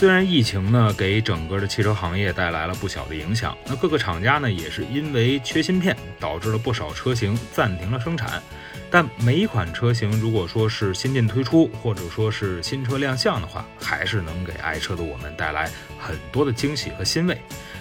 虽然疫情呢给整个的汽车行业带来了不小的影响，那各个厂家呢也是因为缺芯片，导致了不少车型暂停了生产。但每一款车型如果说是新近推出，或者说是新车亮相的话，还是能给爱车的我们带来很多的惊喜和欣慰。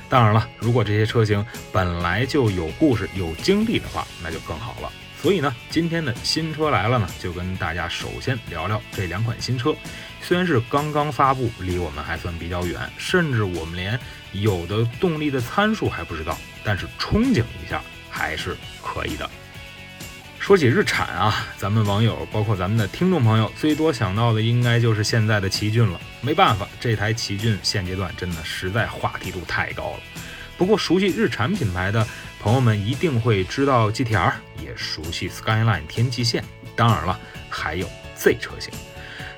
当然了，如果这些车型本来就有故事、有经历的话，那就更好了。所以呢，今天的新车来了呢，就跟大家首先聊聊这两款新车。虽然是刚刚发布，离我们还算比较远，甚至我们连有的动力的参数还不知道，但是憧憬一下还是可以的。说起日产啊，咱们网友包括咱们的听众朋友，最多想到的应该就是现在的奇骏了。没办法，这台奇骏现阶段真的实在话题度太高了。不过熟悉日产品牌的。朋友们一定会知道 GTR，也熟悉 Skyline 天际线，当然了，还有 Z 车型。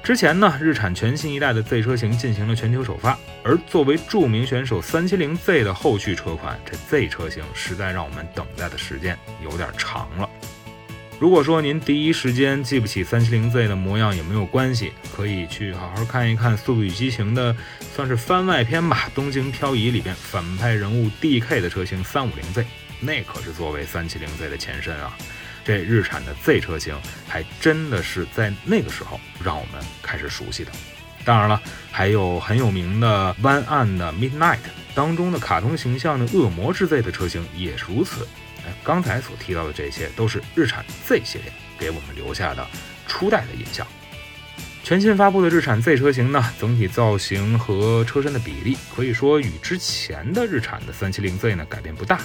之前呢，日产全新一代的 Z 车型进行了全球首发，而作为著名选手 370Z 的后续车款，这 Z 车型实在让我们等待的时间有点长了。如果说您第一时间记不起 370Z 的模样也没有关系，可以去好好看一看《速度与激情》的，算是番外篇吧，《东京漂移》里边反派人物 DK 的车型 350Z。那可是作为三七零 Z 的前身啊，这日产的 Z 车型还真的是在那个时候让我们开始熟悉的。当然了，还有很有名的湾岸的 Midnight 当中的卡通形象的恶魔之 Z 的车型也是如此。哎，刚才所提到的这些都是日产 Z 系列给我们留下的初代的印象。全新发布的日产 Z 车型呢，整体造型和车身的比例可以说与之前的日产的三七零 Z 呢改变不大。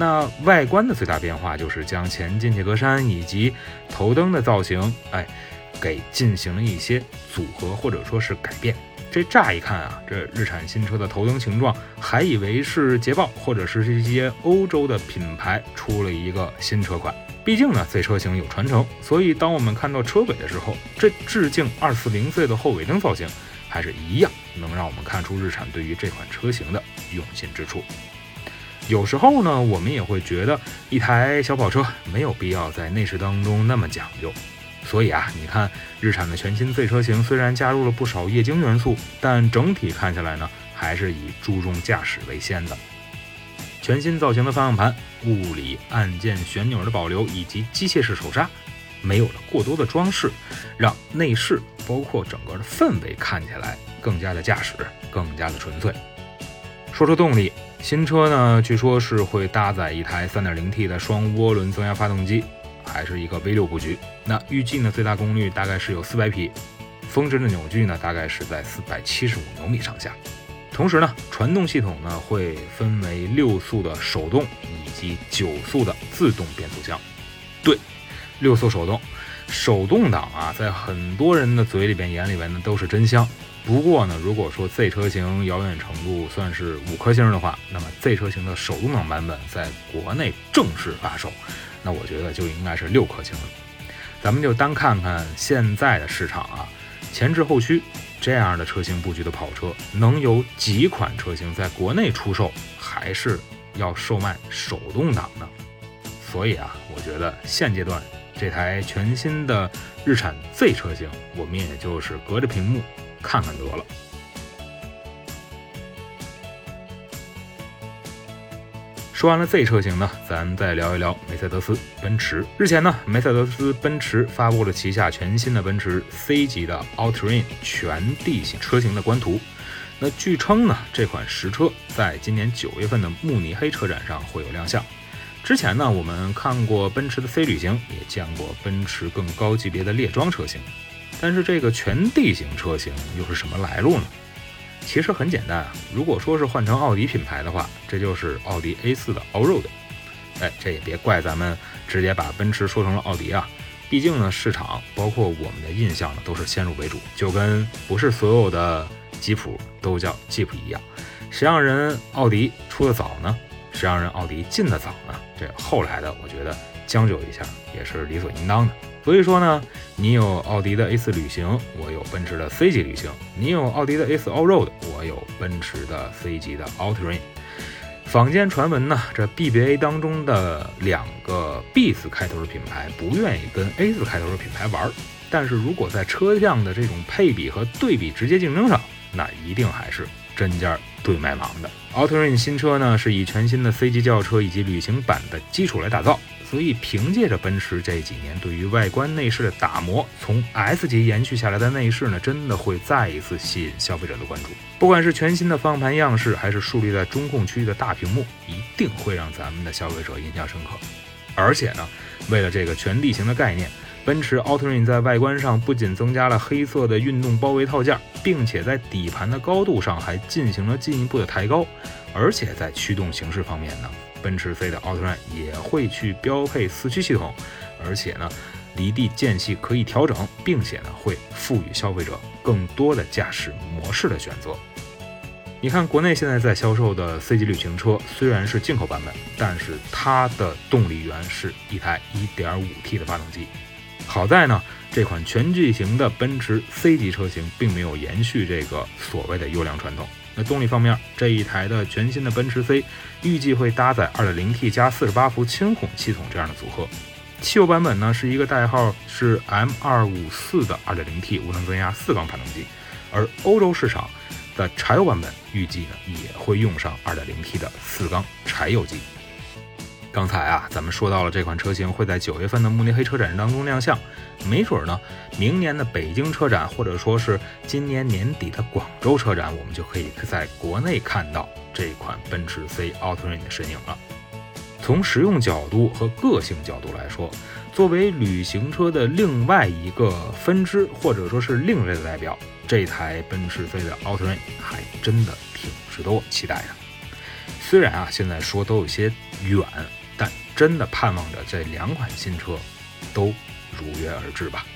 那外观的最大变化就是将前进气格栅以及头灯的造型，哎，给进行了一些组合或者说是改变。这乍一看啊，这日产新车的头灯形状，还以为是捷豹或者是这些欧洲的品牌出了一个新车款。毕竟呢这车型有传承，所以当我们看到车尾的时候，这致敬二四零 Z 的后尾灯造型，还是一样能让我们看出日产对于这款车型的用心之处。有时候呢，我们也会觉得一台小跑车没有必要在内饰当中那么讲究。所以啊，你看日产的全新 Z 车型虽然加入了不少液晶元素，但整体看下来呢，还是以注重驾驶为先的。全新造型的方向盘、物理按键旋钮的保留以及机械式手刹，没有了过多的装饰，让内饰包括整个的氛围看起来更加的驾驶，更加的纯粹。说说动力。新车呢，据说是会搭载一台 3.0T 的双涡轮增压发动机，还是一个 V6 布局。那预计呢，最大功率大概是有400匹，峰值的扭矩呢，大概是在475牛米上下。同时呢，传动系统呢会分为六速的手动以及九速的自动变速箱。对，六速手动，手动挡啊，在很多人的嘴里边、眼里边呢都是真香。不过呢，如果说 Z 车型遥远程度算是五颗星的话，那么 Z 车型的手动挡版本在国内正式发售，那我觉得就应该是六颗星了。咱们就单看看现在的市场啊，前置后驱这样的车型布局的跑车，能有几款车型在国内出售，还是要售卖手动挡呢？所以啊，我觉得现阶段这台全新的日产 Z 车型，我们也就是隔着屏幕。看看得了。说完了 Z 车型呢，咱再聊一聊梅赛德斯奔驰。日前呢，梅赛德斯奔驰发布了旗下全新的奔驰 C 级的 All Terrain 全地形车型的官图。那据称呢，这款实车在今年九月份的慕尼黑车展上会有亮相。之前呢，我们看过奔驰的 C 旅行，也见过奔驰更高级别的猎装车型。但是这个全地形车型又是什么来路呢？其实很简单啊，如果说是换成奥迪品牌的话，这就是奥迪 A4 的 Allroad。哎，这也别怪咱们直接把奔驰说成了奥迪啊，毕竟呢，市场包括我们的印象呢都是先入为主，就跟不是所有的吉普都叫吉普一样。谁让人奥迪出的早呢？谁让人奥迪进的早呢？这后来的，我觉得。将就一下也是理所应当的。所以说呢，你有奥迪的 A4 旅行，我有奔驰的 C 级旅行；你有奥迪的 A4 Allroad，我有奔驰的 C 级的 Allterrain。坊间传闻呢，这 BBA 当中的两个 B 字开头的品牌不愿意跟 A 字开头的品牌玩，但是如果在车辆的这种配比和对比直接竞争上，那一定还是针尖对麦芒的。Allterrain 新车呢，是以全新的 C 级轿车以及旅行版的基础来打造。所以，凭借着奔驰这几年对于外观内饰的打磨，从 S 级延续下来的内饰呢，真的会再一次吸引消费者的关注。不管是全新的方向盘样式，还是竖立在中控区域的大屏幕，一定会让咱们的消费者印象深刻。而且呢，为了这个全地形的概念，奔驰 Allterrain 在外观上不仅增加了黑色的运动包围套件，并且在底盘的高度上还进行了进一步的抬高。而且在驱动形式方面呢？奔驰 C 的奥特曼也会去标配四驱系统，而且呢，离地间隙可以调整，并且呢，会赋予消费者更多的驾驶模式的选择。你看，国内现在在销售的 C 级旅行车虽然是进口版本，但是它的动力源是一台 1.5T 的发动机。好在呢，这款全巨型的奔驰 C 级车型并没有延续这个所谓的优良传统。那动力方面，这一台的全新的奔驰 C 预计会搭载 2.0T 加48伏轻混系统这样的组合。汽油版本呢是一个代号是 M254 的 2.0T 无轮增压四缸发动机，而欧洲市场的柴油版本预计呢也会用上 2.0T 的四缸柴油机。刚才啊，咱们说到了这款车型会在九月份的慕尼黑车展当中亮相，没准呢，明年的北京车展或者说是今年年底的广州车展，我们就可以在国内看到这款奔驰 C Allterrain 的身影了。从实用角度和个性角度来说，作为旅行车的另外一个分支或者说是另类的代表，这台奔驰 C 的 Allterrain 还真的挺值得我期待的。虽然啊，现在说都有些远。真的盼望着这两款新车都如约而至吧。